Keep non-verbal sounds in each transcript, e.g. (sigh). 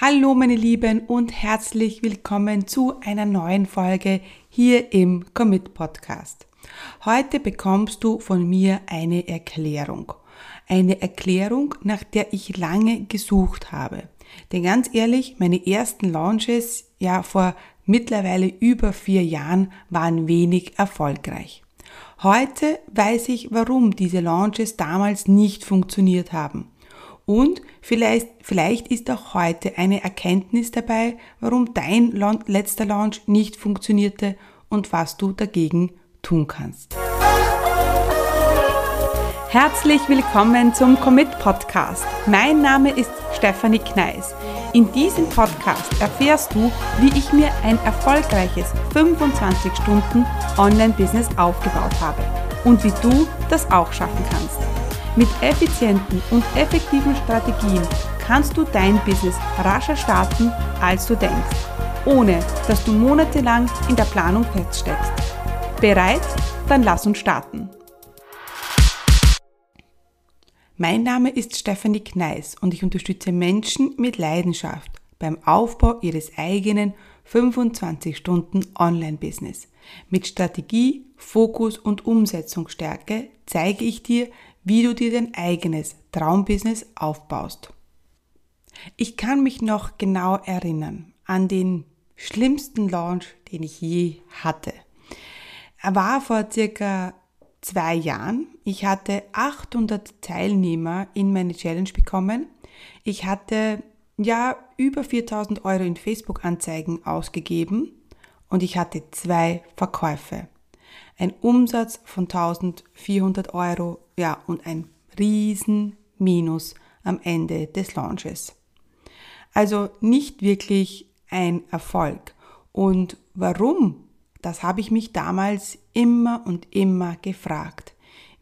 Hallo meine Lieben und herzlich willkommen zu einer neuen Folge hier im Commit Podcast. Heute bekommst du von mir eine Erklärung. Eine Erklärung, nach der ich lange gesucht habe. Denn ganz ehrlich, meine ersten Launches, ja vor mittlerweile über vier Jahren, waren wenig erfolgreich. Heute weiß ich, warum diese Launches damals nicht funktioniert haben. Und vielleicht, vielleicht ist auch heute eine Erkenntnis dabei, warum dein letzter Launch nicht funktionierte und was du dagegen tun kannst. Herzlich willkommen zum Commit Podcast. Mein Name ist Stefanie Kneis. In diesem Podcast erfährst du, wie ich mir ein erfolgreiches 25 Stunden Online-Business aufgebaut habe und wie du das auch schaffen kannst. Mit effizienten und effektiven Strategien kannst du dein Business rascher starten, als du denkst, ohne dass du monatelang in der Planung feststeckst. Bereit? Dann lass uns starten. Mein Name ist Stefanie Kneis und ich unterstütze Menschen mit Leidenschaft beim Aufbau ihres eigenen 25 Stunden Online-Business. Mit Strategie, Fokus und Umsetzungsstärke zeige ich dir, wie du dir dein eigenes Traumbusiness aufbaust. Ich kann mich noch genau erinnern an den schlimmsten Launch, den ich je hatte. Er war vor circa zwei Jahren. Ich hatte 800 Teilnehmer in meine Challenge bekommen. Ich hatte ja über 4000 Euro in Facebook-Anzeigen ausgegeben und ich hatte zwei Verkäufe. Ein Umsatz von 1400 Euro ja, und ein riesen Minus am Ende des Launches. Also nicht wirklich ein Erfolg. Und warum? Das habe ich mich damals immer und immer gefragt.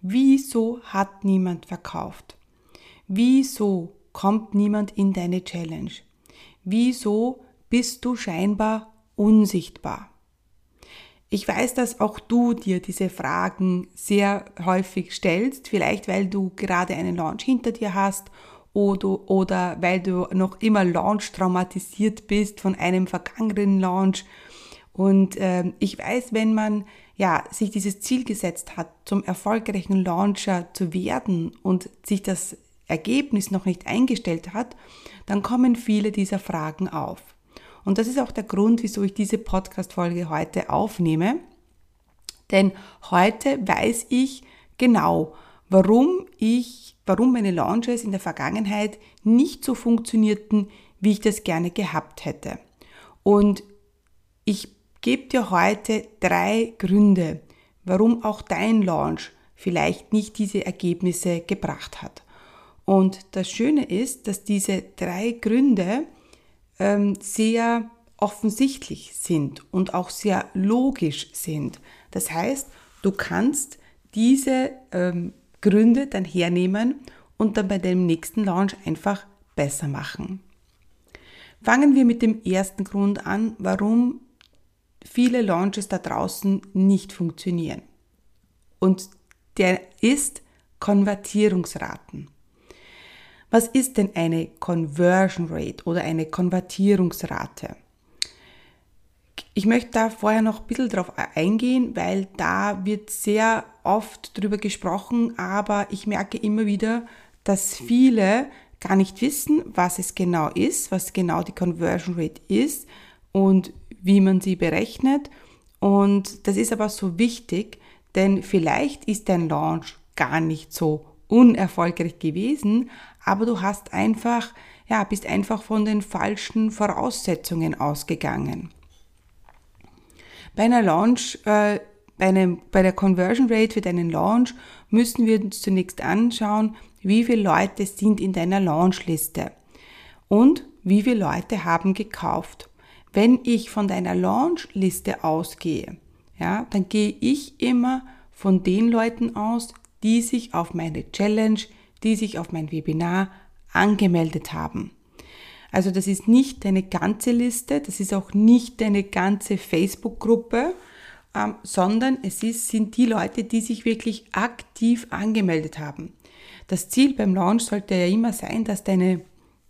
Wieso hat niemand verkauft? Wieso kommt niemand in deine Challenge? Wieso bist du scheinbar unsichtbar? Ich weiß, dass auch du dir diese Fragen sehr häufig stellst, vielleicht weil du gerade einen Launch hinter dir hast oder, oder weil du noch immer Launch traumatisiert bist von einem vergangenen Launch. Und äh, ich weiß, wenn man ja sich dieses Ziel gesetzt hat, zum erfolgreichen Launcher zu werden und sich das Ergebnis noch nicht eingestellt hat, dann kommen viele dieser Fragen auf. Und das ist auch der Grund, wieso ich diese Podcast-Folge heute aufnehme. Denn heute weiß ich genau, warum ich, warum meine Launches in der Vergangenheit nicht so funktionierten, wie ich das gerne gehabt hätte. Und ich gebe dir heute drei Gründe, warum auch dein Launch vielleicht nicht diese Ergebnisse gebracht hat. Und das Schöne ist, dass diese drei Gründe ähm, sehr offensichtlich sind und auch sehr logisch sind. Das heißt, du kannst diese ähm, Gründe dann hernehmen und dann bei dem nächsten Launch einfach besser machen. Fangen wir mit dem ersten Grund an, warum viele Launches da draußen nicht funktionieren. Und der ist Konvertierungsraten. Was ist denn eine Conversion Rate oder eine Konvertierungsrate? Ich möchte da vorher noch ein bisschen drauf eingehen, weil da wird sehr oft drüber gesprochen, aber ich merke immer wieder, dass viele gar nicht wissen, was es genau ist, was genau die Conversion Rate ist und wie man sie berechnet. Und das ist aber so wichtig, denn vielleicht ist dein Launch gar nicht so unerfolgreich gewesen, aber du hast einfach, ja, bist einfach von den falschen Voraussetzungen ausgegangen. Bei einer Launch, äh, bei, einem, bei der Conversion Rate für deinen Launch müssen wir uns zunächst anschauen, wie viele Leute sind in deiner Launchliste und wie viele Leute haben gekauft. Wenn ich von deiner Launchliste ausgehe, ja, dann gehe ich immer von den Leuten aus, die sich auf meine Challenge, die sich auf mein Webinar angemeldet haben. Also das ist nicht deine ganze Liste, das ist auch nicht deine ganze Facebook-Gruppe, ähm, sondern es ist, sind die Leute, die sich wirklich aktiv angemeldet haben. Das Ziel beim Launch sollte ja immer sein, dass deine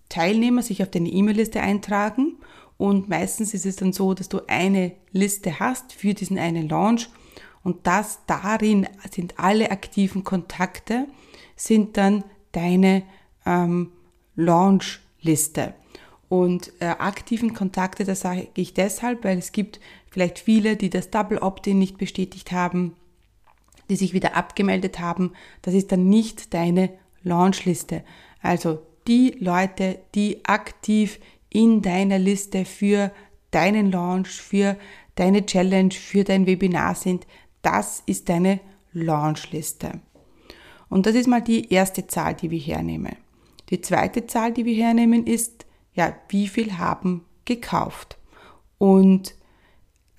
Teilnehmer sich auf deine E-Mail-Liste eintragen und meistens ist es dann so, dass du eine Liste hast für diesen einen Launch und das darin sind alle aktiven Kontakte, sind dann deine ähm, Launch-Liste. Und äh, aktiven Kontakte, das sage ich deshalb, weil es gibt vielleicht viele, die das Double Opt-in nicht bestätigt haben, die sich wieder abgemeldet haben. Das ist dann nicht deine Launch-Liste. Also die Leute, die aktiv in deiner Liste für deinen Launch, für deine Challenge, für dein Webinar sind, das ist deine Launch-Liste. Und das ist mal die erste Zahl, die wir hernehmen. Die zweite Zahl, die wir hernehmen, ist ja, wie viel haben gekauft. Und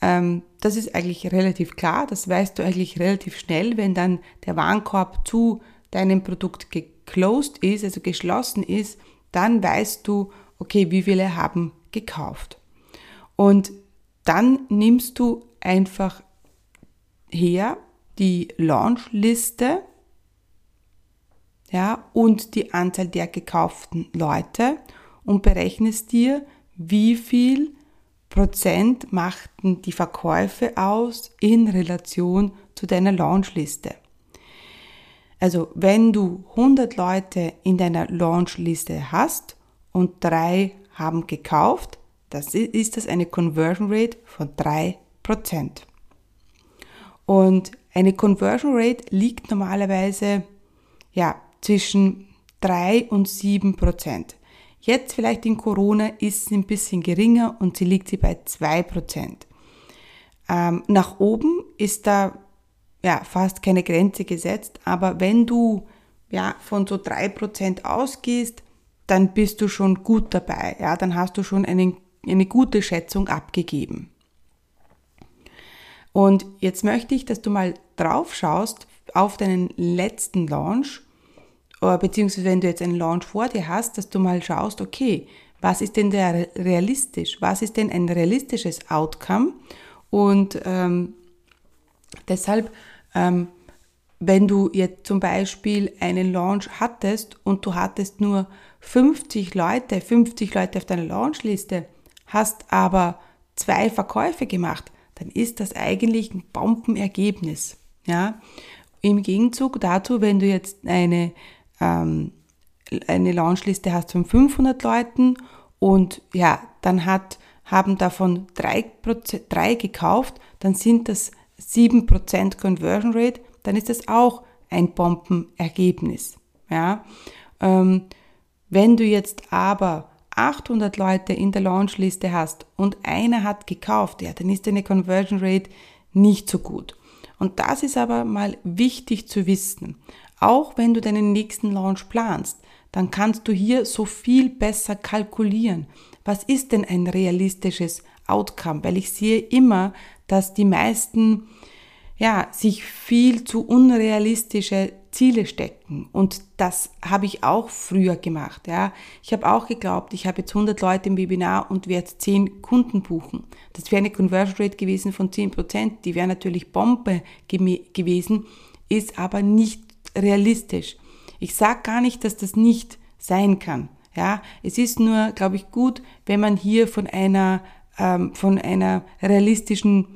ähm, das ist eigentlich relativ klar, das weißt du eigentlich relativ schnell, wenn dann der Warenkorb zu deinem Produkt geclosed ist, also geschlossen ist, dann weißt du, okay, wie viele haben gekauft. Und dann nimmst du einfach her die Launch-Liste ja, und die Anzahl der gekauften Leute und berechnest dir, wie viel Prozent machten die Verkäufe aus in Relation zu deiner Launchliste. Also wenn du 100 Leute in deiner Launchliste hast und drei haben gekauft, das ist das eine Conversion Rate von 3%. Und eine Conversion Rate liegt normalerweise ja, zwischen 3 und 7 Prozent. Jetzt vielleicht in Corona ist sie ein bisschen geringer und sie liegt sie bei 2%. Ähm, nach oben ist da ja fast keine Grenze gesetzt, aber wenn du ja von so 3% ausgehst, dann bist du schon gut dabei. Ja, dann hast du schon eine, eine gute Schätzung abgegeben. Und jetzt möchte ich, dass du mal drauf schaust auf deinen letzten Launch beziehungsweise wenn du jetzt einen Launch vor dir hast, dass du mal schaust, okay, was ist denn der realistisch? Was ist denn ein realistisches Outcome? Und ähm, deshalb, ähm, wenn du jetzt zum Beispiel einen Launch hattest und du hattest nur 50 Leute, 50 Leute auf deiner Launchliste, hast aber zwei Verkäufe gemacht, dann ist das eigentlich ein Bombenergebnis. Ja? Im Gegenzug dazu, wenn du jetzt eine ähm, eine Launchliste hast von 500 Leuten und ja, dann hat, haben davon drei, drei gekauft, dann sind das 7% Conversion Rate, dann ist das auch ein Bombenergebnis. Ja? Ähm, wenn du jetzt aber 800 Leute in der Launchliste hast und einer hat gekauft, ja, dann ist deine Conversion Rate nicht so gut. Und das ist aber mal wichtig zu wissen. Auch wenn du deinen nächsten Launch planst, dann kannst du hier so viel besser kalkulieren. Was ist denn ein realistisches Outcome? Weil ich sehe immer, dass die meisten ja, sich viel zu unrealistische Ziele stecken. Und das habe ich auch früher gemacht. Ja. Ich habe auch geglaubt, ich habe jetzt 100 Leute im Webinar und werde 10 Kunden buchen. Das wäre eine Conversion Rate gewesen von 10 Prozent. Die wäre natürlich Bombe gewesen, ist aber nicht realistisch. Ich sage gar nicht, dass das nicht sein kann. Ja, es ist nur, glaube ich, gut, wenn man hier von einer, ähm, von einer realistischen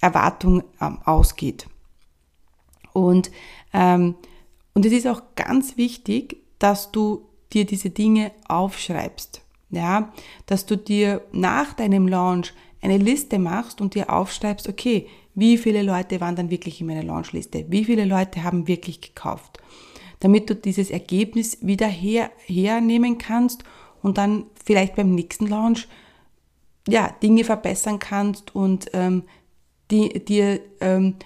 Erwartung ähm, ausgeht. Und, ähm, und es ist auch ganz wichtig, dass du dir diese Dinge aufschreibst. Ja, dass du dir nach deinem Launch eine Liste machst und dir aufschreibst, okay, wie viele Leute waren dann wirklich in meiner Launchliste? Wie viele Leute haben wirklich gekauft? Damit du dieses Ergebnis wieder her, hernehmen kannst und dann vielleicht beim nächsten Launch ja, Dinge verbessern kannst und ähm, die, dir ähm,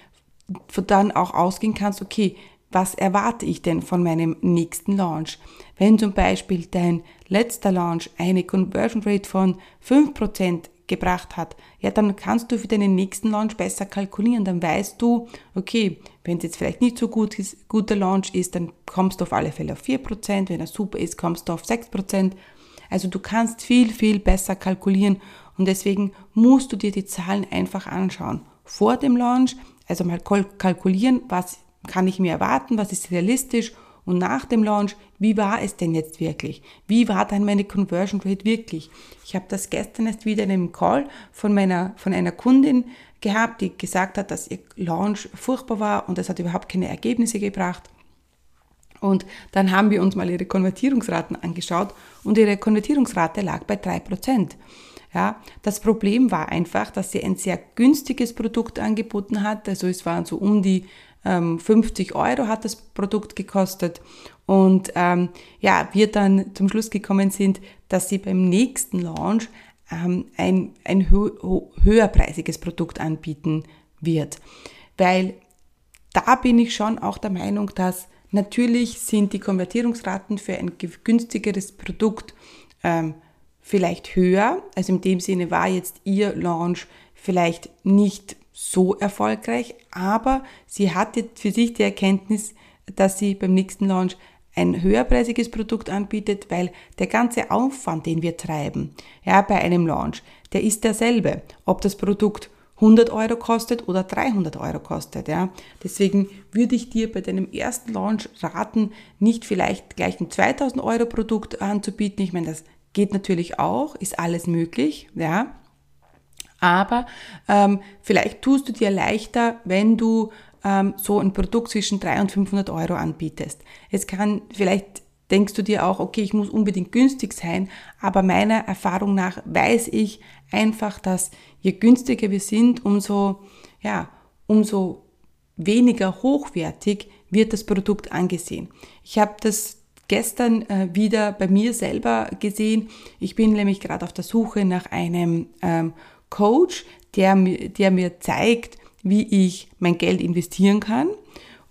dann auch ausgehen kannst, okay, was erwarte ich denn von meinem nächsten Launch? Wenn zum Beispiel dein letzter Launch eine Conversion Rate von 5% gebracht hat, ja, dann kannst du für deinen nächsten Launch besser kalkulieren. Dann weißt du, okay, wenn es jetzt vielleicht nicht so gut ist, guter Launch ist, dann kommst du auf alle Fälle auf 4%. Wenn er super ist, kommst du auf 6%. Also du kannst viel, viel besser kalkulieren und deswegen musst du dir die Zahlen einfach anschauen. Vor dem Launch, also mal kalkulieren, was kann ich mir erwarten, was ist realistisch Und nach dem Launch, wie war es denn jetzt wirklich? Wie war dann meine Conversion Rate wirklich? Ich habe das gestern erst wieder in einem Call von meiner, von einer Kundin gehabt, die gesagt hat, dass ihr Launch furchtbar war und es hat überhaupt keine Ergebnisse gebracht. Und dann haben wir uns mal ihre Konvertierungsraten angeschaut und ihre Konvertierungsrate lag bei drei Prozent. Ja, das Problem war einfach, dass sie ein sehr günstiges Produkt angeboten hat. Also es waren so um die ähm, 50 Euro hat das Produkt gekostet. Und ähm, ja, wir dann zum Schluss gekommen sind, dass sie beim nächsten Launch ähm, ein, ein hö höherpreisiges Produkt anbieten wird. Weil da bin ich schon auch der Meinung, dass natürlich sind die Konvertierungsraten für ein günstigeres Produkt ähm, vielleicht höher. Also in dem Sinne war jetzt ihr Launch vielleicht nicht so erfolgreich, aber sie hat jetzt für sich die Erkenntnis, dass sie beim nächsten Launch ein höherpreisiges Produkt anbietet, weil der ganze Aufwand, den wir treiben, ja, bei einem Launch, der ist derselbe. Ob das Produkt 100 Euro kostet oder 300 Euro kostet, ja. Deswegen würde ich dir bei deinem ersten Launch raten, nicht vielleicht gleich ein 2000 Euro Produkt anzubieten. Ich meine, das geht natürlich auch, ist alles möglich, ja. Aber ähm, vielleicht tust du dir leichter, wenn du ähm, so ein Produkt zwischen 300 und 500 Euro anbietest. Es kann vielleicht denkst du dir auch, okay, ich muss unbedingt günstig sein, aber meiner Erfahrung nach weiß ich einfach, dass je günstiger wir sind, umso, ja, umso weniger hochwertig wird das Produkt angesehen. Ich habe das gestern äh, wieder bei mir selber gesehen. Ich bin nämlich gerade auf der Suche nach einem ähm, Coach, der, der mir zeigt, wie ich mein Geld investieren kann.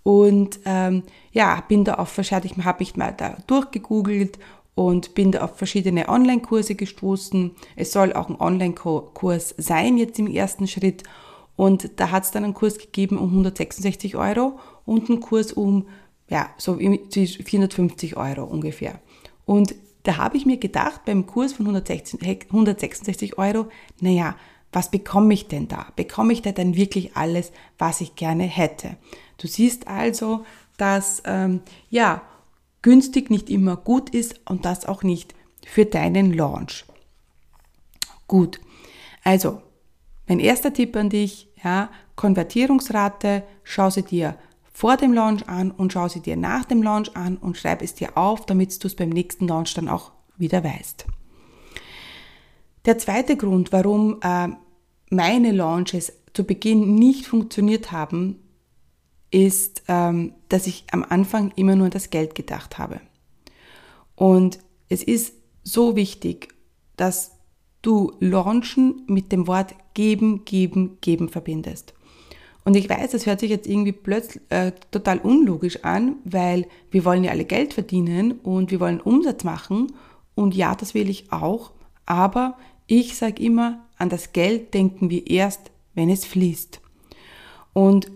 Und ähm, ja, bin da auf verschiedene, habe ich mal da durchgegoogelt und bin da auf verschiedene Online-Kurse gestoßen. Es soll auch ein Online-Kurs sein jetzt im ersten Schritt. Und da hat es dann einen Kurs gegeben um 166 Euro und einen Kurs um, ja, so 450 Euro ungefähr. Und da habe ich mir gedacht, beim Kurs von 116, 166 Euro, naja, was bekomme ich denn da? Bekomme ich da denn wirklich alles, was ich gerne hätte? Du siehst also, dass ähm, ja günstig nicht immer gut ist und das auch nicht für deinen Launch. Gut, also mein erster Tipp an dich, ja, Konvertierungsrate, schau sie dir vor dem Launch an und schau sie dir nach dem Launch an und schreib es dir auf, damit du es beim nächsten Launch dann auch wieder weißt. Der zweite Grund, warum äh, meine Launches zu Beginn nicht funktioniert haben, ist, ähm, dass ich am Anfang immer nur an das Geld gedacht habe. Und es ist so wichtig, dass du Launchen mit dem Wort geben, geben, geben verbindest. Und ich weiß, das hört sich jetzt irgendwie plötzlich äh, total unlogisch an, weil wir wollen ja alle Geld verdienen und wir wollen Umsatz machen. Und ja, das will ich auch. Aber ich sage immer, an das Geld denken wir erst, wenn es fließt. Und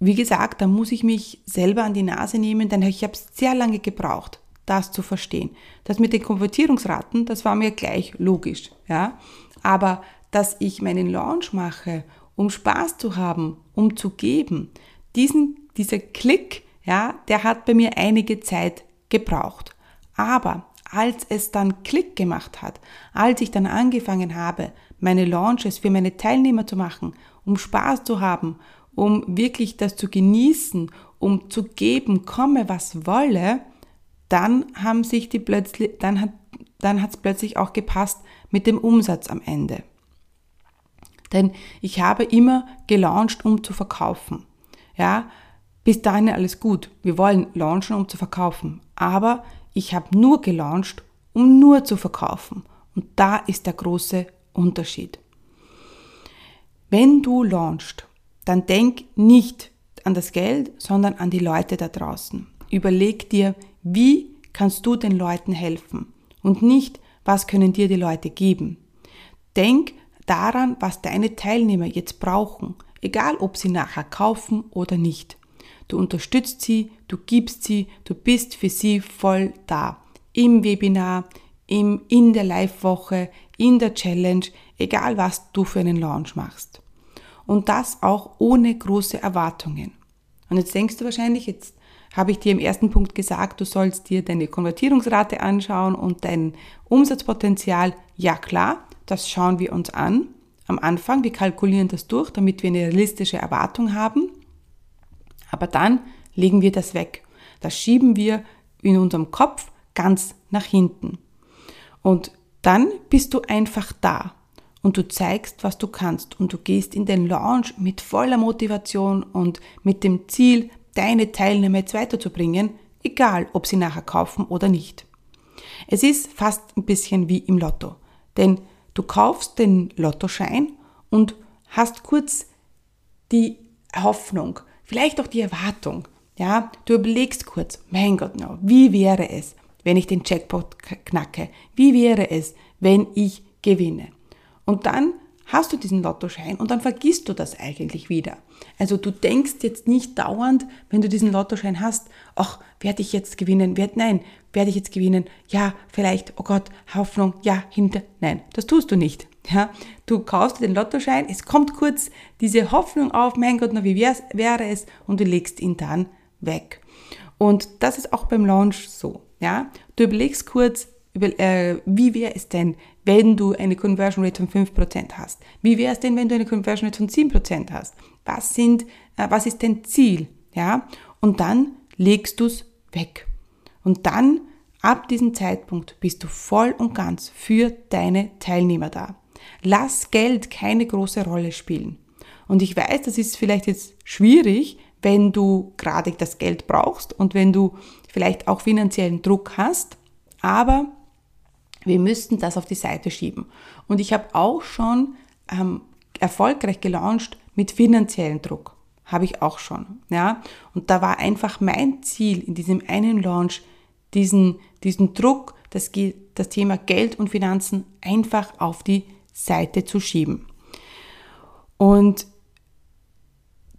wie gesagt, da muss ich mich selber an die Nase nehmen, denn ich habe sehr lange gebraucht, das zu verstehen. Das mit den Konvertierungsraten, das war mir gleich logisch, ja. Aber dass ich meinen Launch mache um Spaß zu haben, um zu geben. Diesen, dieser Klick, ja, der hat bei mir einige Zeit gebraucht. Aber als es dann Klick gemacht hat, als ich dann angefangen habe, meine Launches für meine Teilnehmer zu machen, um Spaß zu haben, um wirklich das zu genießen, um zu geben, komme was wolle, dann haben sich die plötzlich, dann hat, dann es plötzlich auch gepasst mit dem Umsatz am Ende. Denn ich habe immer gelauncht, um zu verkaufen. Ja, bis dahin alles gut. Wir wollen launchen, um zu verkaufen. Aber ich habe nur gelauncht, um nur zu verkaufen. Und da ist der große Unterschied. Wenn du launchst, dann denk nicht an das Geld, sondern an die Leute da draußen. Überleg dir, wie kannst du den Leuten helfen und nicht, was können dir die Leute geben. Denk daran, was deine Teilnehmer jetzt brauchen, egal ob sie nachher kaufen oder nicht. Du unterstützt sie, du gibst sie, du bist für sie voll da. Im Webinar, im, in der Live-Woche, in der Challenge, egal was du für einen Launch machst. Und das auch ohne große Erwartungen. Und jetzt denkst du wahrscheinlich, jetzt habe ich dir im ersten Punkt gesagt, du sollst dir deine Konvertierungsrate anschauen und dein Umsatzpotenzial. Ja klar, das schauen wir uns an am Anfang. Wir kalkulieren das durch, damit wir eine realistische Erwartung haben. Aber dann legen wir das weg. Das schieben wir in unserem Kopf ganz nach hinten. Und dann bist du einfach da und du zeigst, was du kannst. Und du gehst in den Launch mit voller Motivation und mit dem Ziel, deine Teilnehmer jetzt weiterzubringen, egal ob sie nachher kaufen oder nicht. Es ist fast ein bisschen wie im Lotto, denn du kaufst den Lottoschein und hast kurz die Hoffnung, vielleicht auch die Erwartung, ja, du überlegst kurz, mein Gott, no, wie wäre es, wenn ich den Jackpot knacke? Wie wäre es, wenn ich gewinne? Und dann hast du diesen Lottoschein und dann vergisst du das eigentlich wieder. Also du denkst jetzt nicht dauernd, wenn du diesen Lottoschein hast, ach, werde ich jetzt gewinnen? Werd, nein, werde ich jetzt gewinnen? Ja, vielleicht, oh Gott, Hoffnung, ja, hinter, nein, das tust du nicht. Ja, du kaufst den Lottoschein, es kommt kurz diese Hoffnung auf, mein Gott, na, wie wäre es? Und du legst ihn dann weg. Und das ist auch beim Launch so. Ja, du überlegst kurz, über, äh, wie wäre es denn, wenn du eine Conversion Rate von 5% hast? Wie wäre es denn, wenn du eine Conversion Rate von 10% hast? Was, sind, äh, was ist dein Ziel? Ja? Und dann legst du es weg. Und dann, ab diesem Zeitpunkt, bist du voll und ganz für deine Teilnehmer da. Lass Geld keine große Rolle spielen. Und ich weiß, das ist vielleicht jetzt schwierig, wenn du gerade das Geld brauchst und wenn du vielleicht auch finanziellen Druck hast, aber wir müssten das auf die Seite schieben. Und ich habe auch schon ähm, erfolgreich gelauncht mit finanziellen Druck. Habe ich auch schon. Ja? Und da war einfach mein Ziel in diesem einen Launch, diesen, diesen Druck, das, das Thema Geld und Finanzen einfach auf die Seite zu schieben. Und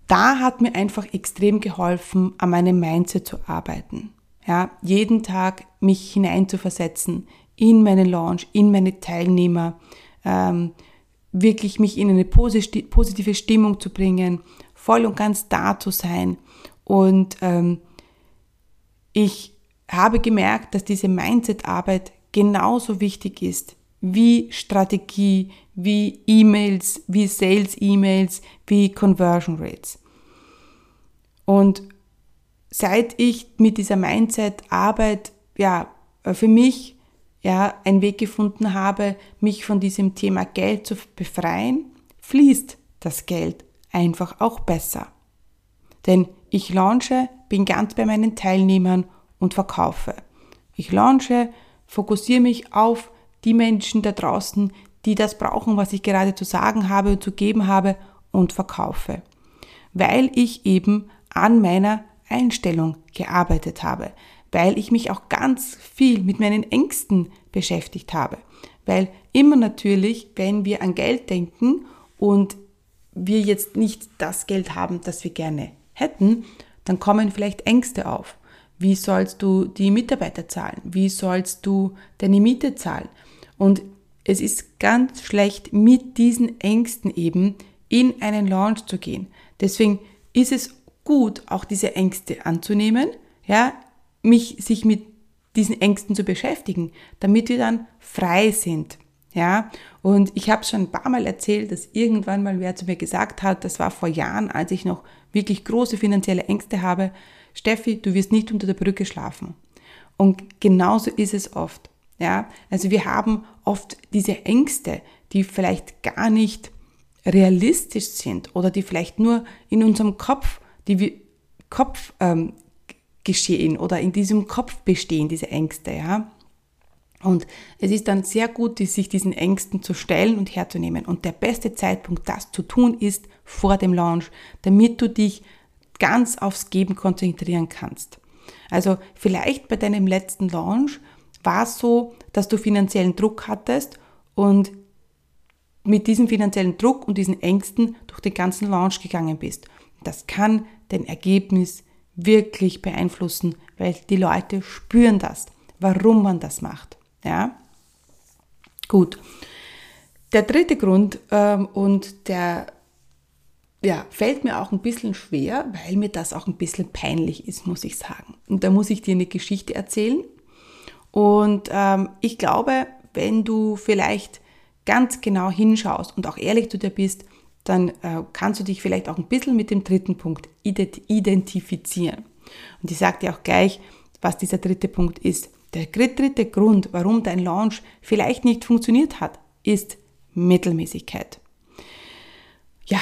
da hat mir einfach extrem geholfen, an meinem Mindset zu arbeiten. Ja, jeden Tag mich hineinzuversetzen in meinen Launch, in meine Teilnehmer, ähm, wirklich mich in eine positive Stimmung zu bringen, voll und ganz da zu sein. Und ähm, ich habe gemerkt, dass diese Mindset-Arbeit genauso wichtig ist wie Strategie, wie E-Mails, wie Sales-E-Mails, wie Conversion Rates. Und seit ich mit dieser Mindset-Arbeit ja für mich ja einen Weg gefunden habe, mich von diesem Thema Geld zu befreien, fließt das Geld einfach auch besser. Denn ich launche, bin ganz bei meinen Teilnehmern und verkaufe. Ich launche, fokussiere mich auf die Menschen da draußen, die das brauchen, was ich gerade zu sagen habe und zu geben habe und verkaufe. Weil ich eben an meiner Einstellung gearbeitet habe, weil ich mich auch ganz viel mit meinen Ängsten beschäftigt habe. Weil immer natürlich, wenn wir an Geld denken und wir jetzt nicht das Geld haben, das wir gerne hätten, dann kommen vielleicht Ängste auf. Wie sollst du die Mitarbeiter zahlen? Wie sollst du deine Miete zahlen? Und es ist ganz schlecht, mit diesen Ängsten eben in einen Launch zu gehen. Deswegen ist es gut, auch diese Ängste anzunehmen, ja, mich, sich mit diesen Ängsten zu beschäftigen, damit wir dann frei sind. Ja, und ich habe schon ein paar Mal erzählt, dass irgendwann mal wer zu mir gesagt hat, das war vor Jahren, als ich noch wirklich große finanzielle Ängste habe, Steffi, du wirst nicht unter der Brücke schlafen. Und genauso ist es oft. Ja, also wir haben oft diese Ängste, die vielleicht gar nicht realistisch sind oder die vielleicht nur in unserem Kopf, die wir Kopf ähm, geschehen oder in diesem Kopf bestehen diese Ängste, ja. Und es ist dann sehr gut, sich diesen Ängsten zu stellen und herzunehmen. Und der beste Zeitpunkt, das zu tun, ist vor dem Launch, damit du dich ganz aufs Geben konzentrieren kannst. Also vielleicht bei deinem letzten Launch war es so, dass du finanziellen Druck hattest und mit diesem finanziellen Druck und diesen Ängsten durch den ganzen Launch gegangen bist. Das kann dein Ergebnis wirklich beeinflussen, weil die Leute spüren das, warum man das macht. Ja? Gut. Der dritte Grund ähm, und der ja, fällt mir auch ein bisschen schwer, weil mir das auch ein bisschen peinlich ist, muss ich sagen. Und da muss ich dir eine Geschichte erzählen. Und ähm, ich glaube, wenn du vielleicht ganz genau hinschaust und auch ehrlich zu dir bist, dann äh, kannst du dich vielleicht auch ein bisschen mit dem dritten Punkt identifizieren. Und ich sage dir auch gleich, was dieser dritte Punkt ist. Der dritte Grund, warum dein Launch vielleicht nicht funktioniert hat, ist Mittelmäßigkeit. Ja,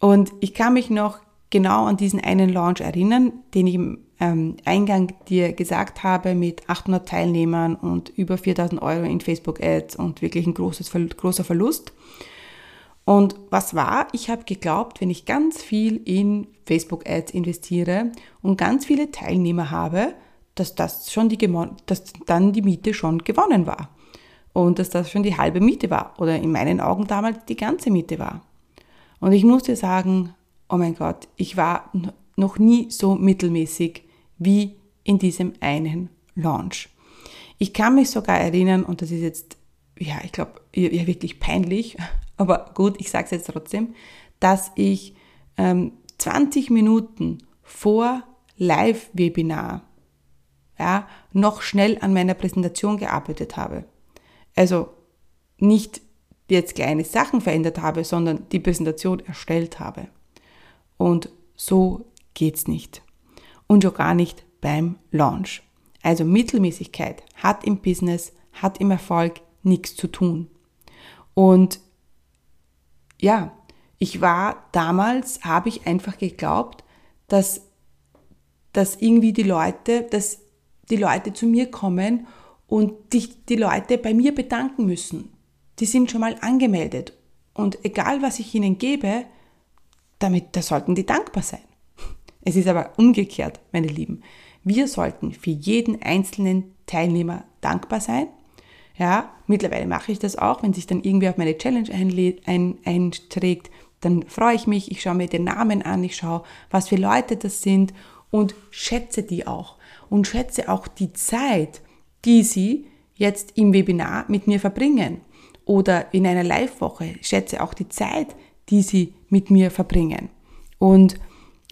und ich kann mich noch genau an diesen einen Launch erinnern, den ich im ähm, Eingang dir gesagt habe, mit 800 Teilnehmern und über 4000 Euro in Facebook Ads und wirklich ein großes, großer Verlust. Und was war? Ich habe geglaubt, wenn ich ganz viel in Facebook Ads investiere und ganz viele Teilnehmer habe, dass das schon die, dass dann die Miete schon gewonnen war. Und dass das schon die halbe Miete war. Oder in meinen Augen damals die ganze Miete war. Und ich musste sagen, oh mein Gott, ich war noch nie so mittelmäßig wie in diesem einen Launch. Ich kann mich sogar erinnern, und das ist jetzt, ja, ich glaube, ja, wirklich peinlich, aber gut, ich sage es jetzt trotzdem, dass ich ähm, 20 Minuten vor Live-Webinar ja, noch schnell an meiner Präsentation gearbeitet habe. Also nicht jetzt kleine Sachen verändert habe, sondern die Präsentation erstellt habe. Und so geht's nicht. Und schon gar nicht beim Launch. Also Mittelmäßigkeit hat im Business, hat im Erfolg nichts zu tun. Und ja, ich war damals, habe ich einfach geglaubt, dass, dass irgendwie die Leute, dass die Leute zu mir kommen und die, die Leute bei mir bedanken müssen. Die sind schon mal angemeldet. Und egal was ich ihnen gebe, damit, da sollten die dankbar sein. (laughs) Es ist aber umgekehrt, meine Lieben. Wir sollten für jeden einzelnen Teilnehmer dankbar sein. Ja, mittlerweile mache ich das auch, wenn sich dann irgendwie auf meine Challenge ein, einträgt, dann freue ich mich, ich schaue mir den Namen an, ich schaue, was für Leute das sind und schätze die auch. Und schätze auch die Zeit, die sie jetzt im Webinar mit mir verbringen oder in einer Live-Woche. Schätze auch die Zeit, die sie mit mir verbringen. Und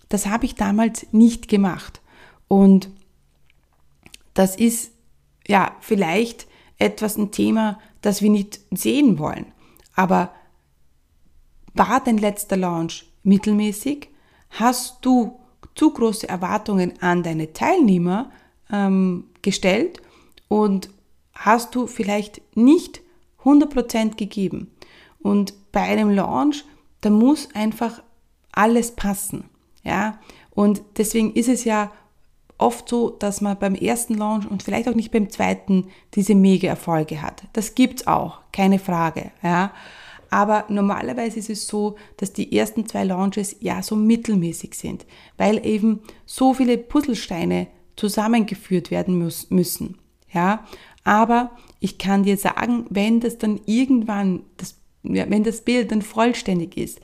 das habe ich damals nicht gemacht. Und das ist ja vielleicht etwas ein Thema, das wir nicht sehen wollen. Aber war dein letzter Launch mittelmäßig? Hast du zu große Erwartungen an deine Teilnehmer ähm, gestellt und hast du vielleicht nicht 100% gegeben. Und bei einem Launch, da muss einfach alles passen. Ja? Und deswegen ist es ja oft so, dass man beim ersten Launch und vielleicht auch nicht beim zweiten diese mega Erfolge hat. Das gibt's auch, keine Frage. Ja? Aber normalerweise ist es so, dass die ersten zwei Launches ja so mittelmäßig sind, weil eben so viele Puzzlesteine zusammengeführt werden müssen. Ja, aber ich kann dir sagen, wenn das dann irgendwann, das, ja, wenn das Bild dann vollständig ist,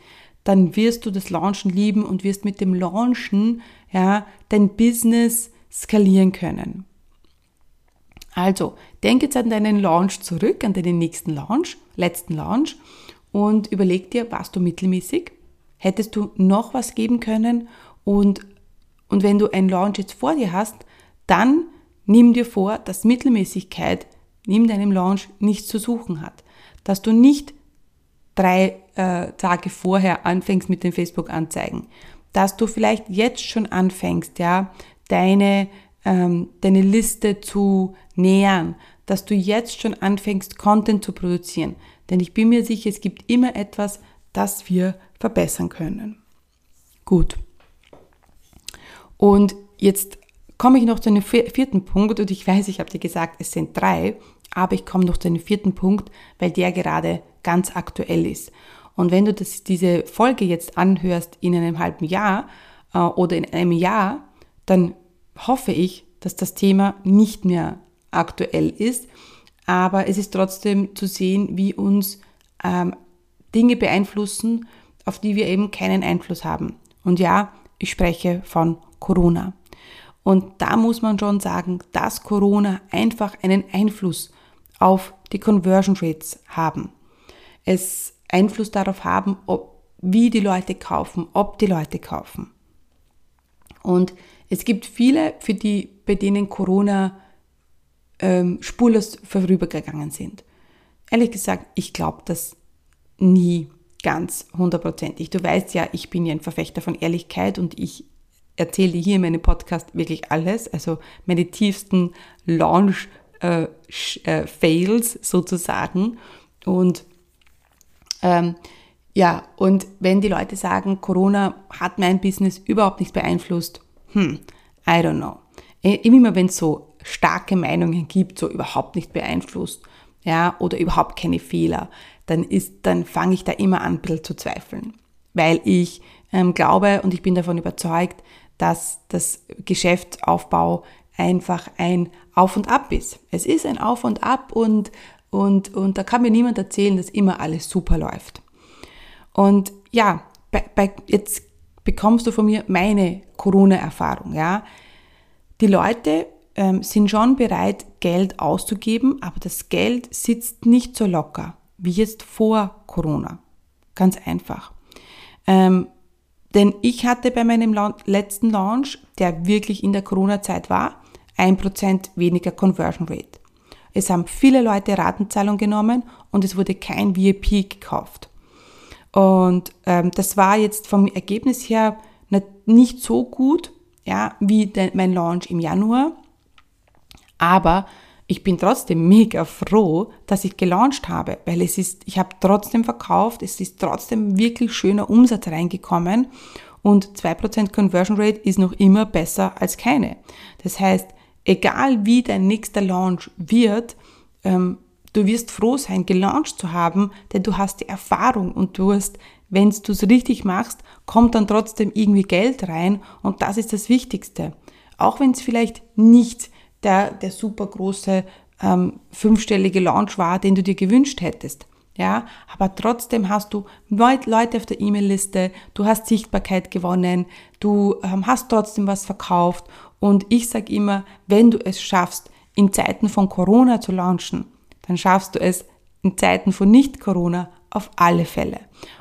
dann wirst du das Launchen lieben und wirst mit dem Launchen ja, dein Business skalieren können. Also, denk jetzt an deinen Launch zurück, an deinen nächsten Launch, letzten Launch und überleg dir, warst du mittelmäßig? Hättest du noch was geben können? Und, und wenn du einen Launch jetzt vor dir hast, dann nimm dir vor, dass Mittelmäßigkeit neben deinem Launch nichts zu suchen hat. Dass du nicht drei äh, Tage vorher anfängst mit den Facebook-Anzeigen. Dass du vielleicht jetzt schon anfängst, ja, deine, ähm, deine Liste zu nähern. Dass du jetzt schon anfängst, Content zu produzieren. Denn ich bin mir sicher, es gibt immer etwas, das wir verbessern können. Gut. Und jetzt komme ich noch zu einem vierten Punkt und ich weiß, ich habe dir gesagt, es sind drei, aber ich komme noch zu einem vierten Punkt, weil der gerade ganz aktuell ist. Und wenn du das, diese Folge jetzt anhörst in einem halben Jahr äh, oder in einem Jahr, dann hoffe ich, dass das Thema nicht mehr aktuell ist. Aber es ist trotzdem zu sehen, wie uns ähm, Dinge beeinflussen, auf die wir eben keinen Einfluss haben. Und ja, ich spreche von Corona. Und da muss man schon sagen, dass Corona einfach einen Einfluss auf die Conversion Rates haben. Es Einfluss darauf haben, ob wie die Leute kaufen, ob die Leute kaufen. Und es gibt viele, für die, bei denen Corona ähm, spurlos vorübergegangen sind. Ehrlich gesagt, ich glaube das nie ganz hundertprozentig. Du weißt ja, ich bin ja ein Verfechter von Ehrlichkeit und ich erzähle hier in meinem Podcast wirklich alles, also meine tiefsten Launch äh, äh, Fails sozusagen und ähm, ja, und wenn die Leute sagen, Corona hat mein Business überhaupt nicht beeinflusst, hm, I don't know. Immer wenn es so starke Meinungen gibt, so überhaupt nicht beeinflusst, ja, oder überhaupt keine Fehler, dann ist, dann fange ich da immer an, ein bisschen zu zweifeln. Weil ich ähm, glaube und ich bin davon überzeugt, dass das Geschäftsaufbau einfach ein Auf und Ab ist. Es ist ein Auf und Ab und, und, und da kann mir niemand erzählen, dass immer alles super läuft. Und ja, bei, bei, jetzt bekommst du von mir meine Corona-Erfahrung, ja. Die Leute ähm, sind schon bereit, Geld auszugeben, aber das Geld sitzt nicht so locker wie jetzt vor Corona. Ganz einfach. Ähm, denn ich hatte bei meinem letzten Launch, der wirklich in der Corona-Zeit war, 1% weniger Conversion Rate. Es haben viele Leute Ratenzahlung genommen und es wurde kein VIP gekauft. Und ähm, das war jetzt vom Ergebnis her nicht so gut, ja, wie de, mein Launch im Januar. Aber ich bin trotzdem mega froh, dass ich gelauncht habe, weil es ist, ich habe trotzdem verkauft, es ist trotzdem wirklich schöner Umsatz reingekommen und 2% Conversion Rate ist noch immer besser als keine. Das heißt, egal wie dein nächster Launch wird, ähm, du wirst froh sein, gelauncht zu haben, denn du hast die Erfahrung und du hast, wenn du es richtig machst, kommt dann trotzdem irgendwie Geld rein und das ist das Wichtigste. Auch wenn es vielleicht nicht der, der super große ähm, fünfstellige Launch war, den du dir gewünscht hättest. Ja, aber trotzdem hast du Leute auf der E-Mail-Liste, du hast Sichtbarkeit gewonnen, du ähm, hast trotzdem was verkauft und ich sage immer, wenn du es schaffst, in Zeiten von Corona zu launchen, dann schaffst du es in Zeiten von Nicht-Corona auf alle Fälle.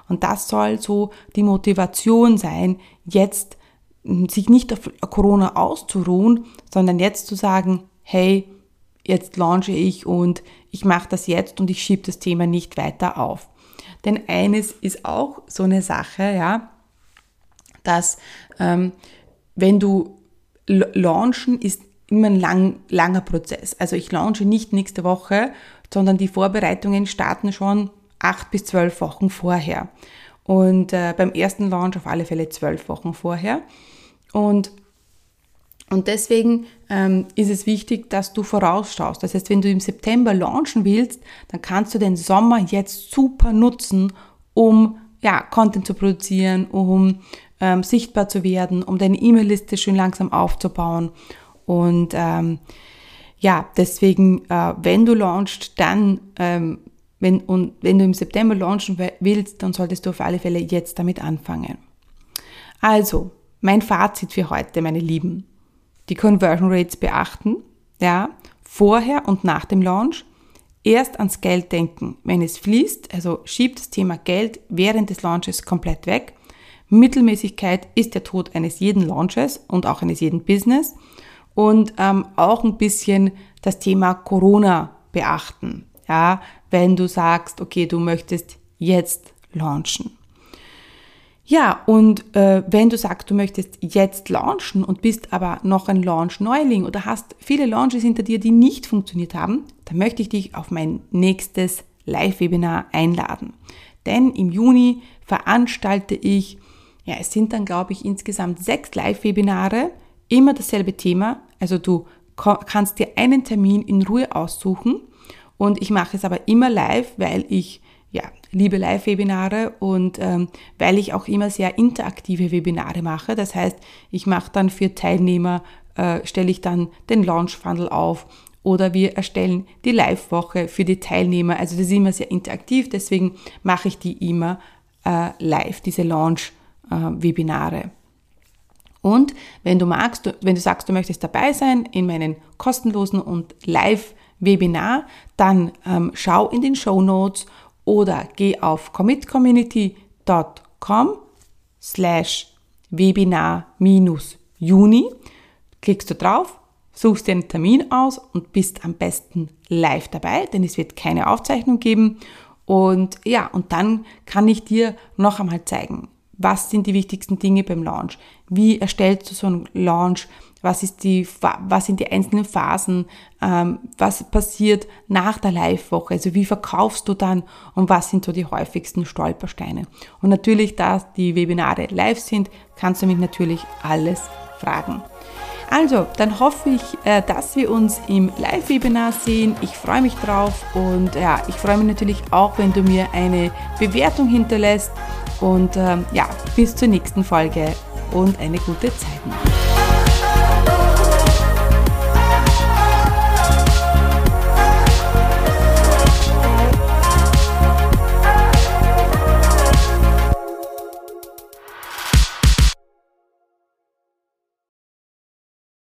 Und das soll so die Motivation sein, jetzt sich nicht auf Corona auszuruhen, sondern jetzt zu sagen, hey, jetzt launche ich und ich mache das jetzt und ich schiebe das Thema nicht weiter auf. Denn eines ist auch so eine Sache, ja, dass ähm, wenn du launchen ist immer ein lang, langer Prozess. Also ich launche nicht nächste Woche, sondern die Vorbereitungen starten schon acht bis zwölf Wochen vorher. Und äh, beim ersten Launch auf alle Fälle zwölf Wochen vorher. Und, und deswegen ähm, ist es wichtig, dass du vorausschaust. Das heißt, wenn du im September launchen willst, dann kannst du den Sommer jetzt super nutzen, um ja, Content zu produzieren, um ähm, sichtbar zu werden, um deine E-Mail-Liste schön langsam aufzubauen. Und ähm, ja, deswegen, äh, wenn du launchst, dann, ähm, wenn, und wenn du im September launchen willst, dann solltest du auf alle Fälle jetzt damit anfangen. Also, mein Fazit für heute, meine Lieben. Die Conversion Rates beachten, ja, vorher und nach dem Launch. Erst ans Geld denken, wenn es fließt, also schiebt das Thema Geld während des Launches komplett weg. Mittelmäßigkeit ist der Tod eines jeden Launches und auch eines jeden Business. Und ähm, auch ein bisschen das Thema Corona beachten. Ja, wenn du sagst, okay, du möchtest jetzt launchen. Ja, und äh, wenn du sagst, du möchtest jetzt launchen und bist aber noch ein Launch-Neuling oder hast viele Launches hinter dir, die nicht funktioniert haben, dann möchte ich dich auf mein nächstes Live-Webinar einladen. Denn im Juni veranstalte ich, ja, es sind dann, glaube ich, insgesamt sechs Live-Webinare, immer dasselbe Thema. Also du kannst dir einen Termin in Ruhe aussuchen und ich mache es aber immer live, weil ich ja, liebe Live-Webinare und ähm, weil ich auch immer sehr interaktive Webinare mache. Das heißt, ich mache dann für Teilnehmer, äh, stelle ich dann den Launch-Funnel auf oder wir erstellen die Live-Woche für die Teilnehmer. Also das ist immer sehr interaktiv, deswegen mache ich die immer äh, live, diese Launch-Webinare. Äh, und wenn du magst, wenn du sagst, du möchtest dabei sein in meinen kostenlosen und Live-Webinar, dann ähm, schau in den Show Notes oder geh auf commitcommunity.com slash Webinar minus Juni. Klickst du drauf, suchst dir einen Termin aus und bist am besten live dabei, denn es wird keine Aufzeichnung geben. Und ja, und dann kann ich dir noch einmal zeigen, was sind die wichtigsten Dinge beim Launch? Wie erstellst du so einen Launch? Was, ist die, was sind die einzelnen Phasen? Ähm, was passiert nach der Live-Woche? Also wie verkaufst du dann und was sind so die häufigsten Stolpersteine? Und natürlich, da die Webinare live sind, kannst du mich natürlich alles fragen. Also, dann hoffe ich, äh, dass wir uns im Live-Webinar sehen. Ich freue mich drauf und ja, ich freue mich natürlich auch, wenn du mir eine Bewertung hinterlässt. Und ähm, ja, bis zur nächsten Folge und eine gute Zeit noch.